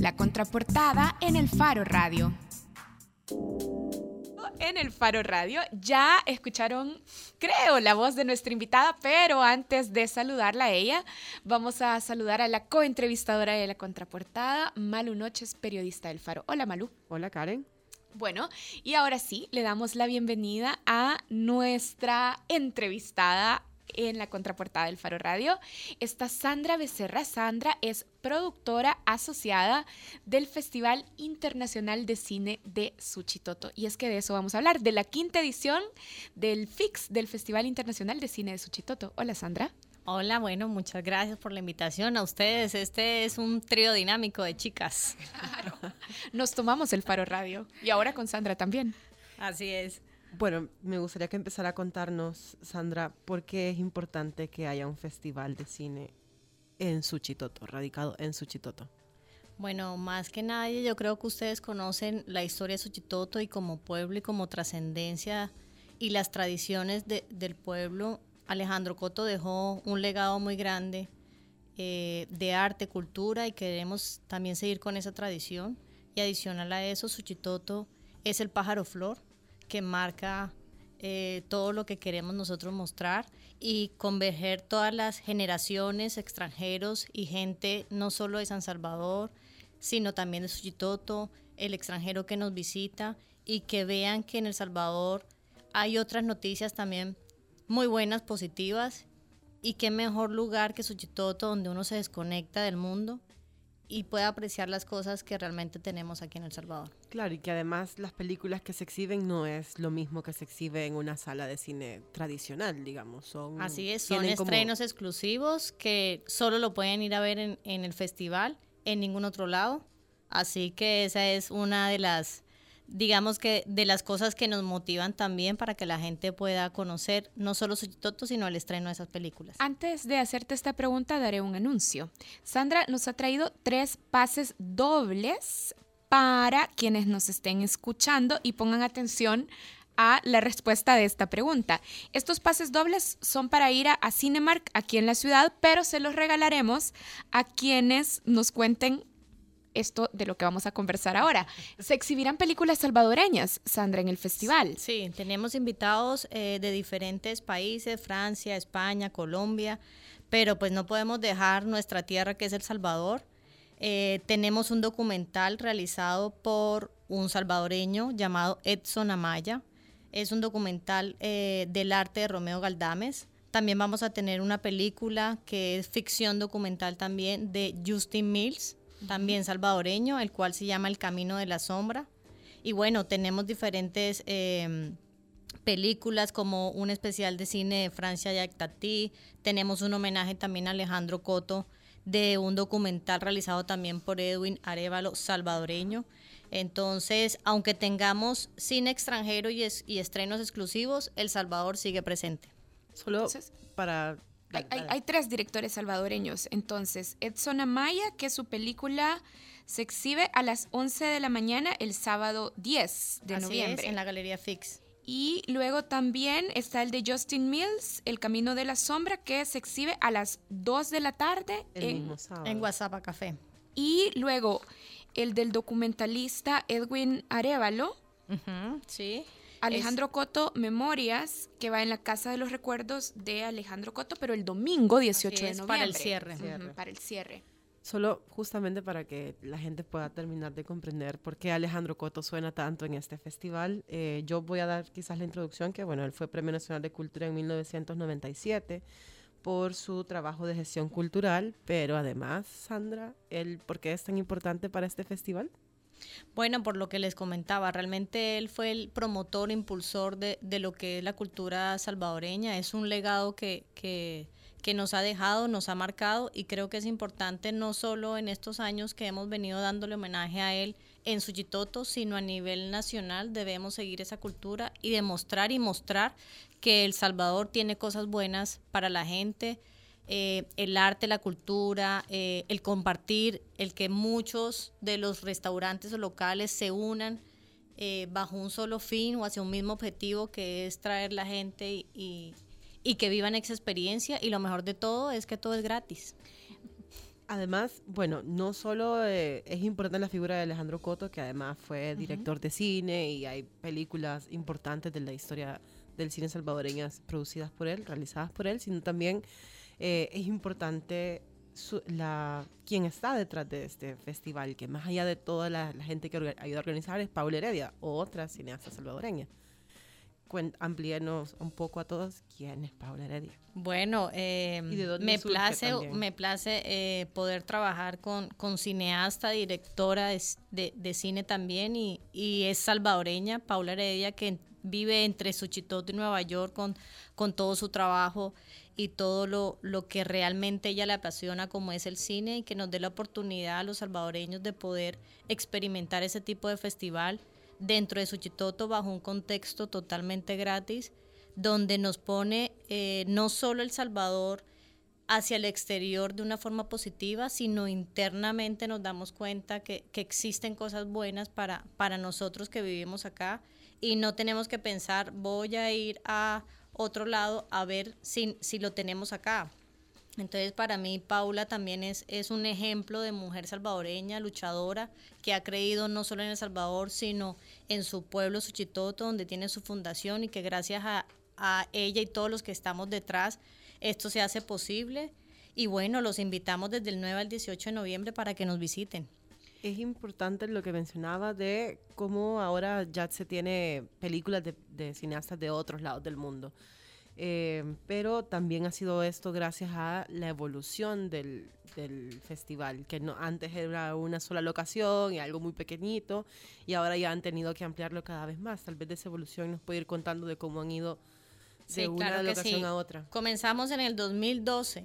La contraportada en el Faro Radio. En el Faro Radio ya escucharon, creo, la voz de nuestra invitada, pero antes de saludarla a ella, vamos a saludar a la coentrevistadora de la contraportada, Malu Noches, periodista del Faro. Hola Malu. Hola Karen. Bueno, y ahora sí, le damos la bienvenida a nuestra entrevistada en la contraportada del Faro Radio está Sandra Becerra. Sandra es productora asociada del Festival Internacional de Cine de Suchitoto. Y es que de eso vamos a hablar, de la quinta edición del FIX, del Festival Internacional de Cine de Suchitoto. Hola Sandra. Hola, bueno, muchas gracias por la invitación a ustedes. Este es un trío dinámico de chicas. Claro. Nos tomamos el Faro Radio y ahora con Sandra también. Así es. Bueno, me gustaría que empezara a contarnos, Sandra, por qué es importante que haya un festival de cine en Suchitoto, radicado en Suchitoto. Bueno, más que nadie, yo creo que ustedes conocen la historia de Suchitoto y como pueblo y como trascendencia y las tradiciones del pueblo. Alejandro Coto dejó un legado muy grande eh, de arte, cultura y queremos también seguir con esa tradición. Y adicional a eso, Suchitoto es el pájaro flor que marca eh, todo lo que queremos nosotros mostrar y converger todas las generaciones, extranjeros y gente no solo de San Salvador, sino también de Suchitoto, el extranjero que nos visita y que vean que en El Salvador hay otras noticias también muy buenas, positivas y qué mejor lugar que Suchitoto donde uno se desconecta del mundo y pueda apreciar las cosas que realmente tenemos aquí en El Salvador. Claro, y que además las películas que se exhiben no es lo mismo que se exhibe en una sala de cine tradicional, digamos. Son, Así es, son estrenos exclusivos que solo lo pueden ir a ver en, en el festival, en ningún otro lado. Así que esa es una de las digamos que de las cosas que nos motivan también para que la gente pueda conocer no solo Suchitoto, sino el estreno de esas películas. Antes de hacerte esta pregunta, daré un anuncio. Sandra nos ha traído tres pases dobles para quienes nos estén escuchando y pongan atención a la respuesta de esta pregunta. Estos pases dobles son para ir a, a, Cinemark aquí en la ciudad, pero se los regalaremos a quienes nos cuenten esto de lo que vamos a conversar ahora. Se exhibirán películas salvadoreñas, Sandra, en el festival. Sí, tenemos invitados eh, de diferentes países, Francia, España, Colombia, pero pues no podemos dejar nuestra tierra que es El Salvador. Eh, tenemos un documental realizado por un salvadoreño llamado Edson Amaya. Es un documental eh, del arte de Romeo Galdames. También vamos a tener una película que es ficción documental también de Justin Mills también salvadoreño, el cual se llama El Camino de la Sombra. Y bueno, tenemos diferentes em, películas como un especial de cine de Francia Tati, tenemos un homenaje también a Alejandro Coto de un documental realizado también por Edwin Arevalo, salvadoreño. Entonces, aunque tengamos cine extranjero y, y estrenos exclusivos, El Salvador sigue presente. Solo para hay, tres directores salvadoreños. Entonces, Edson Amaya, que su película se exhibe a las 11 de la mañana el sábado 10 de noviembre. en la Galería Fix. Y luego también está el de Justin Mills, El Camino de la Sombra, que se exhibe a las 2 de la tarde en, en WhatsApp Café. Y luego el del documentalista Edwin Arevalo. sí. Alejandro Coto Memorias, que va en la Casa de los Recuerdos de Alejandro Coto, pero el domingo 18 de noviembre. Para el cierre. para el cierre. Solo justamente para que la gente pueda terminar de comprender por qué Alejandro Coto suena tanto en este festival, eh, yo voy a dar quizás la introducción, que bueno, él fue Premio Nacional de Cultura en 1997 por su trabajo de gestión cultural, pero además, Sandra, él, ¿por qué es tan importante para este festival? Bueno, por lo que les comentaba, realmente él fue el promotor, impulsor de, de lo que es la cultura salvadoreña. Es un legado que, que, que, nos ha dejado, nos ha marcado y creo que es importante no solo en estos años que hemos venido dándole homenaje a él en Suchitoto, sino a nivel nacional debemos seguir esa cultura y demostrar y mostrar que El Salvador tiene cosas buenas para la gente, eh, el arte, la cultura, eh, el compartir, el que muchos de los restaurantes o locales se unan eh, bajo un solo fin o hacia un mismo objetivo que es traer la gente y, y que vivan esa experiencia y lo mejor de todo es que todo es gratis. Además, bueno, no solo eh, es importante la figura de Alejandro Coto, que además fue director de cine y hay películas importantes de la historia del cine salvadoreño producidas por él, realizadas por él, sino también eh, es importante la, quien está detrás de este festival, que más allá de toda la, gente que ayuda a organizar es Paula Heredia, otra cineasta salvadoreña. Amplíenos un poco a todos quién es Paula Heredia. Bueno, eh, me, place, me place eh, poder trabajar con, con cineasta, directora de, de, cine también y, y, es salvadoreña, Paula Heredia, que vive entre Suchitoto y Nueva York con, con todo su trabajo y todo lo, lo que realmente ella le apasiona como es el cine y que nos dé la oportunidad a los salvadoreños de poder experimentar ese tipo de festival dentro de Suchitoto bajo un contexto totalmente gratis, donde nos pone eh, no solo El Salvador hacia el exterior de una forma positiva, sino internamente nos damos cuenta que, existen cosas buenas para, para nosotros que vivimos acá y no tenemos que pensar voy a ir a otro lado a ver si, si lo tenemos acá. Entonces, para mí, Paula también es, es un ejemplo de mujer salvadoreña, luchadora, que ha creído no solo en El Salvador, sino en su pueblo, Suchitoto, donde tiene su fundación y que gracias a, a ella y todos los que estamos detrás, esto se hace posible. Y bueno, los invitamos desde el 9 al 18 de noviembre para que nos visiten. Es importante lo que mencionaba de cómo ahora ya se tiene películas de, de cineastas de otros lados del mundo. Eh, pero también ha sido esto gracias a la evolución del, festival, que no, antes era una sola locación y algo muy pequeñito, y ahora ya han tenido que ampliarlo cada vez más. Tal vez de esa evolución nos puede ir contando de cómo han ido de una locación a otra. Comenzamos en el 2012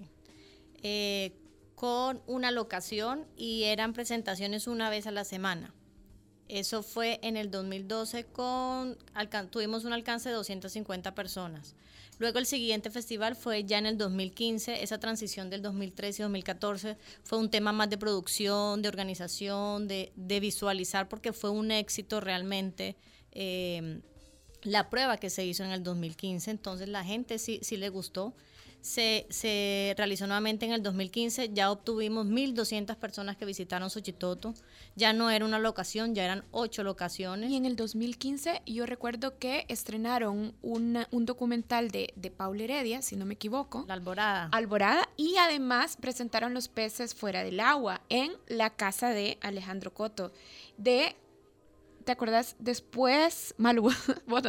eh, con una locación y eran presentaciones una vez a la semana. Eso fue en el 2012 con tuvimos un alcance de 250 personas. Luego el siguiente festival fue ya en el 2015, esa transición del 2013 y 2014 fue un tema más de producción, de organización, de, visualizar, porque fue un éxito realmente. Eh, la prueba que se hizo en el 2015, entonces la gente sí, sí le gustó se, realizó nuevamente en el 2015, ya obtuvimos 1.200 personas que visitaron Xochitoto, ya no era una locación, ya eran ocho locaciones. Y en el 2015 yo recuerdo que estrenaron un documental de, de Paula Heredia, si no me equivoco. La Alborada. Alborada, y además presentaron Los peces fuera del agua en la casa de Alejandro Coto, de ¿Te acuerdas? Después, Malú. no,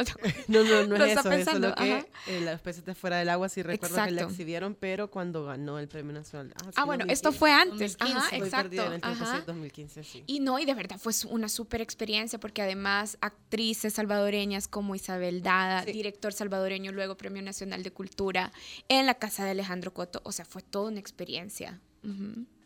no, no es eso. es lo que eh, los peces de fuera del agua sí recuerdo que la exhibieron, pero cuando ganó el premio nacional. Ah, ah bueno, esto fue antes. Ajá, exacto. En el tiempo, sí, 2015, sí. Y no, y de verdad fue una súper experiencia porque además actrices salvadoreñas como Isabel Dada, director salvadoreño, luego Premio Nacional de Cultura, en la casa de Alejandro Coto. O sea, fue toda una experiencia.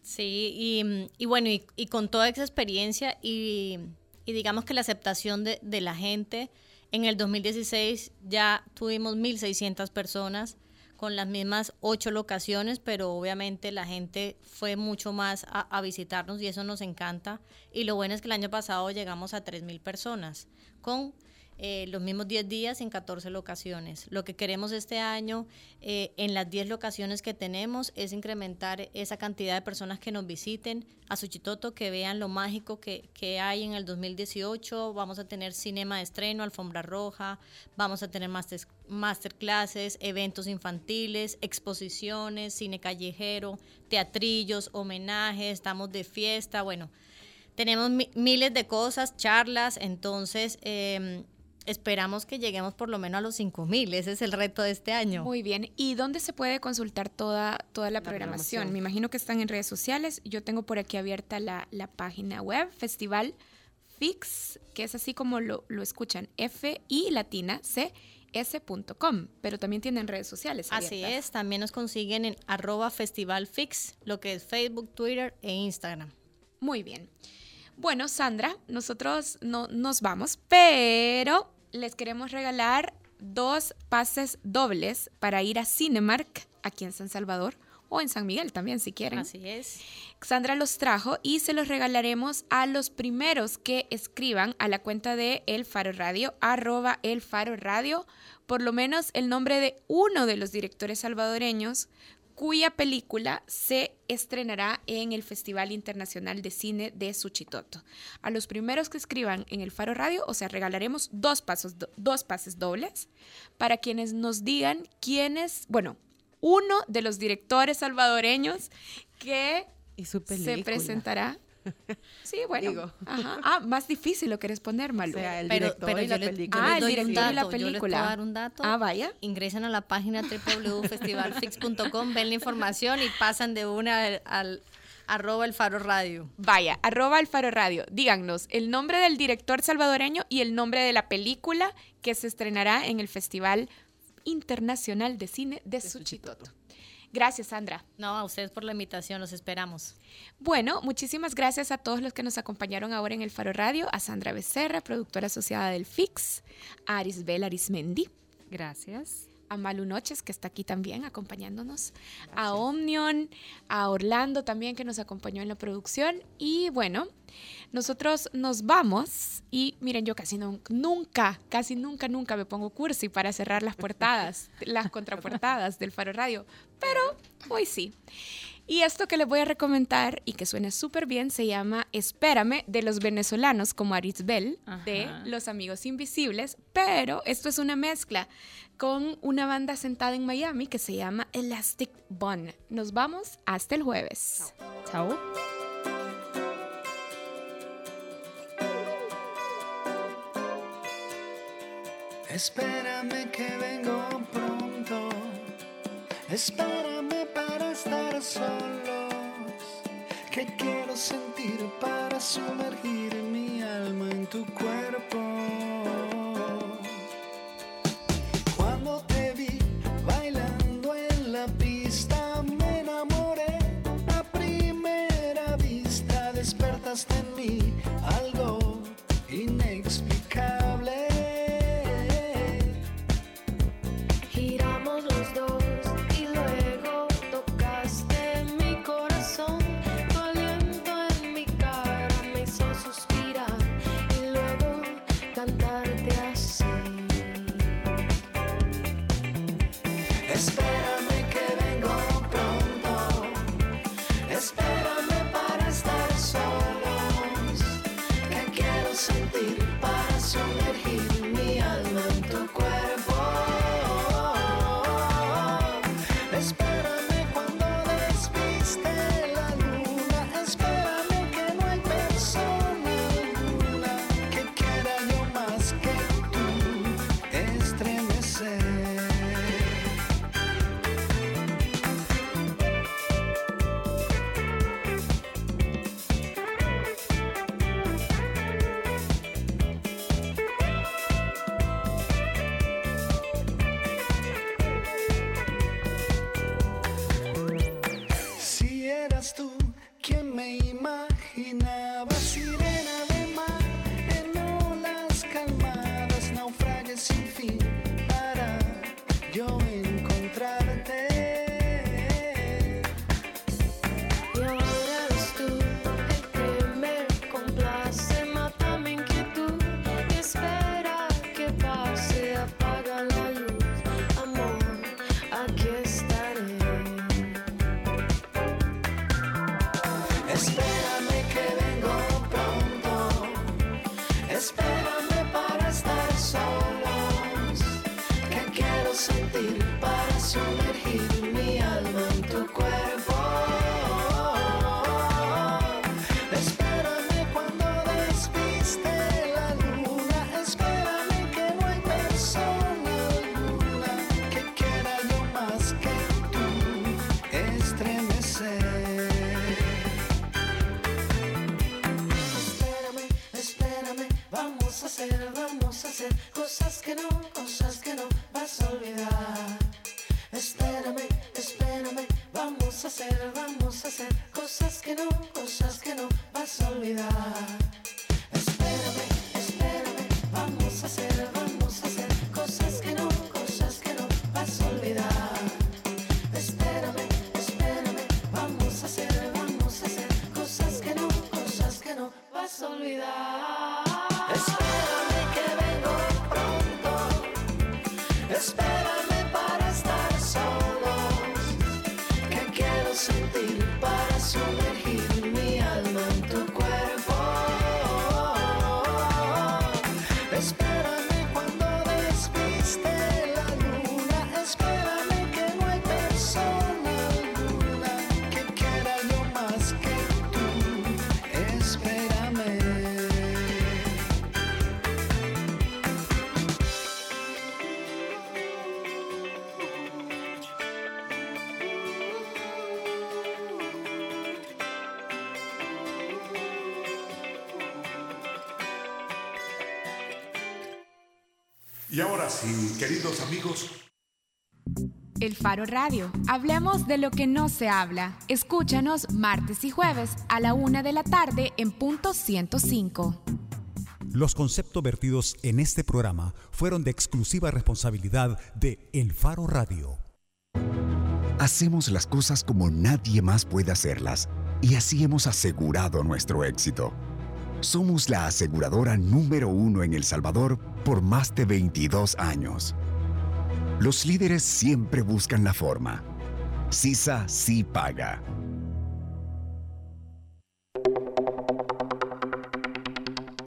Sí, y, y bueno, y, y con toda esa experiencia y y digamos que la aceptación de, de la gente. En el 2016 ya tuvimos 1.600 personas con las mismas ocho locaciones, pero obviamente la gente fue mucho más a, visitarnos y eso nos encanta. Y lo bueno es que el año pasado llegamos a 3.000 personas con eh, los mismos 10 días en 14 locaciones. Lo que queremos este año eh, en las 10 locaciones que tenemos es incrementar esa cantidad de personas que nos visiten a Suchitoto, que vean lo mágico que, que hay en el 2018. Vamos a tener cinema de estreno, alfombra roja, vamos a tener master, masterclasses, eventos infantiles, exposiciones, cine callejero, teatrillos, homenajes, estamos de fiesta, bueno tenemos miles de cosas, charlas, entonces eh, Esperamos que lleguemos por lo menos a los 5.000, ese es el reto de este año. Muy bien, ¿y dónde se puede consultar toda, toda la, programación? Me imagino que están en redes sociales, yo tengo por aquí abierta la, página web, Festival Fix, que es así como lo, escuchan, F y latina C s.com, pero también tienen redes sociales. Así es, también nos consiguen en arroba festivalfix, lo que es Facebook, Twitter e Instagram. Muy bien. Bueno, Sandra, nosotros no nos vamos, pero les queremos regalar dos pases dobles para ir a Cinemark aquí en San Salvador o en San Miguel también si quieren. Así es. Sandra los trajo y se los regalaremos a los primeros que escriban a la cuenta de El Faro Radio, arroba El Faro Radio, por lo menos el nombre de uno de los directores salvadoreños cuya película se estrenará en el Festival Internacional de Cine de Suchitoto. A los primeros que escriban en el Faro Radio, o sea, regalaremos dos, pasos, dos pases dobles para quienes nos digan quiénes, bueno, uno de los directores salvadoreños que se presentará Sí, bueno. Ajá. Ah, más difícil lo quieres poner, Malu. O sea, el director pero, y la película. Ah, el director y la película. Yo les puedo dar un dato. Ah, vaya. Ingresen a la página www.festivalfix.com, ven la información y pasan de una al, arroba el faro radio. Vaya, arroba el faro radio. Díganos el nombre del director salvadoreño y el nombre de la película que se estrenará en el Festival Internacional de Cine de, de Suchitoto. Gracias, Sandra. No, a ustedes por la invitación, los esperamos. Bueno, muchísimas gracias a todos los que nos acompañaron ahora en el Faro Radio, a Sandra Becerra, productora asociada del FIX, a Arisbel Arismendi. Gracias a Malu Noches, que está aquí también acompañándonos, a Omnion, a Orlando también, que nos acompañó en la producción. Y bueno, nosotros nos vamos y miren, yo casi nunca, casi nunca, nunca me pongo cursi para cerrar las portadas, las contraportadas del Faro Radio, pero hoy sí. Y esto que les voy a recomendar y que suena súper bien se llama Espérame de los venezolanos como Arisbel de Los Amigos Invisibles, pero esto es una mezcla con una banda sentada en Miami que se llama Elastic Bun. Nos vamos hasta el jueves. Chao. Espérame que vengo pronto. Espérame para estar solos. Que quiero sentir para sumergir mi alma en tu cuerpo. En ¿Quién me imaginaba? sumergir mi alma en tu cuerpo. Espérame cuando despiste la luna, espérame que no hay persona alguna que quiera yo más que tú estremecer. Espérame, espérame, vamos a hacer, vamos a hacer cosas que no, cosas que no Y ahora sí, queridos amigos, El Faro Radio. Hablemos de lo que no se habla. Escúchanos martes y jueves a la una de la tarde en punto 105. Los conceptos vertidos en este programa fueron de exclusiva responsabilidad de El Faro Radio. Hacemos las cosas como nadie más puede hacerlas y así hemos asegurado nuestro éxito. Somos la aseguradora número uno en El Salvador por más de 22 años. Los líderes siempre buscan la forma. CISA sí paga.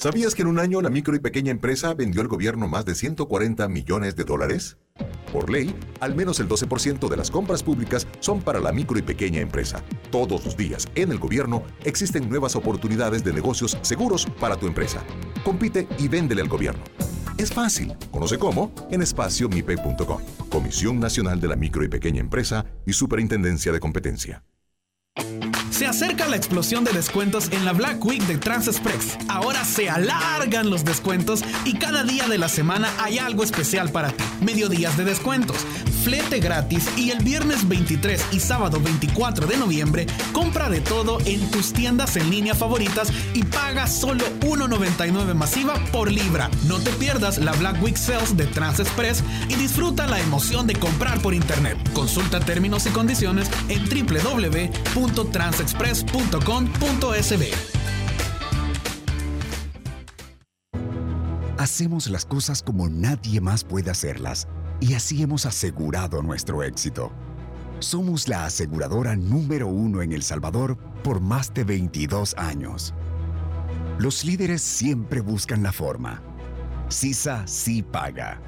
¿sabías que en un año la micro y pequeña empresa vendió al gobierno más de 140 millones de dólares? Por ley, al menos el 12% de las compras públicas son para la micro y pequeña empresa. Todos los días, en el gobierno, existen nuevas oportunidades de negocios seguros para tu empresa. Compite y véndele al gobierno. Es fácil. Conoce cómo en espaciomipe.com. Comisión Nacional de la Micro y Pequeña Empresa y Superintendencia de Competencia. Se acerca la explosión de descuentos en la Black Week de TransExpress. Ahora se alargan los descuentos y cada día de la semana hay algo especial para ti. Mediodías de descuentos, flete gratis y el viernes 23 y sábado 24 de noviembre compra de todo en tus tiendas en línea favoritas y paga solo 1.99 masiva por libra. No te pierdas la Black Week Sales de TransExpress y disfruta la emoción de comprar por internet. Consulta términos y condiciones en www.transexpress.com.sb. Hacemos las cosas como nadie más puede hacerlas y así hemos asegurado nuestro éxito. Somos la aseguradora número uno en El Salvador por más de 22 años. Los líderes siempre buscan la forma. CISA sí paga.